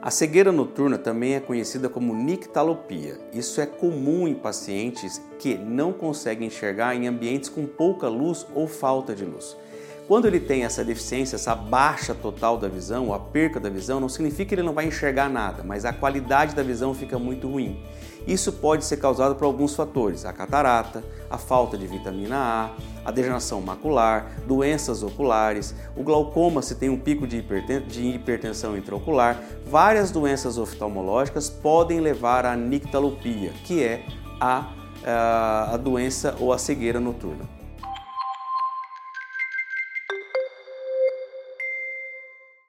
A cegueira noturna também é conhecida como nictalopia. Isso é comum em pacientes que não conseguem enxergar em ambientes com pouca luz ou falta de luz. Quando ele tem essa deficiência, essa baixa total da visão, a perca da visão, não significa que ele não vai enxergar nada, mas a qualidade da visão fica muito ruim. Isso pode ser causado por alguns fatores: a catarata, a falta de vitamina A, a degeneração macular, doenças oculares, o glaucoma se tem um pico de hipertensão intraocular. Várias doenças oftalmológicas podem levar à nictalopia, que é a, a doença ou a cegueira noturna.